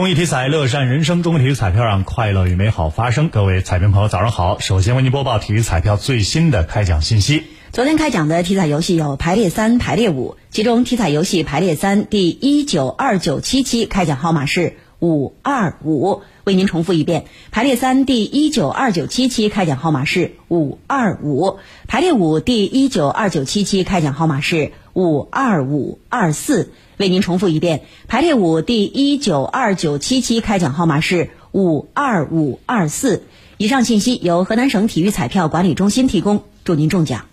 公益体彩，乐善人生。中国体育彩票让快乐与美好发生。各位彩民朋友，早上好！首先为您播报体育彩票最新的开奖信息。昨天开奖的体彩游戏有排列三、排列五，其中体彩游戏排列三第一九二九七期开奖号码是五二五。为您重复一遍，排列三第一九二九七期开奖号码是五二五，排列五第一九二九七期开奖号码是五二五二四。为您重复一遍，排列五第一九二九七期开奖号码是五二五二四。以上信息由河南省体育彩票管理中心提供，祝您中奖。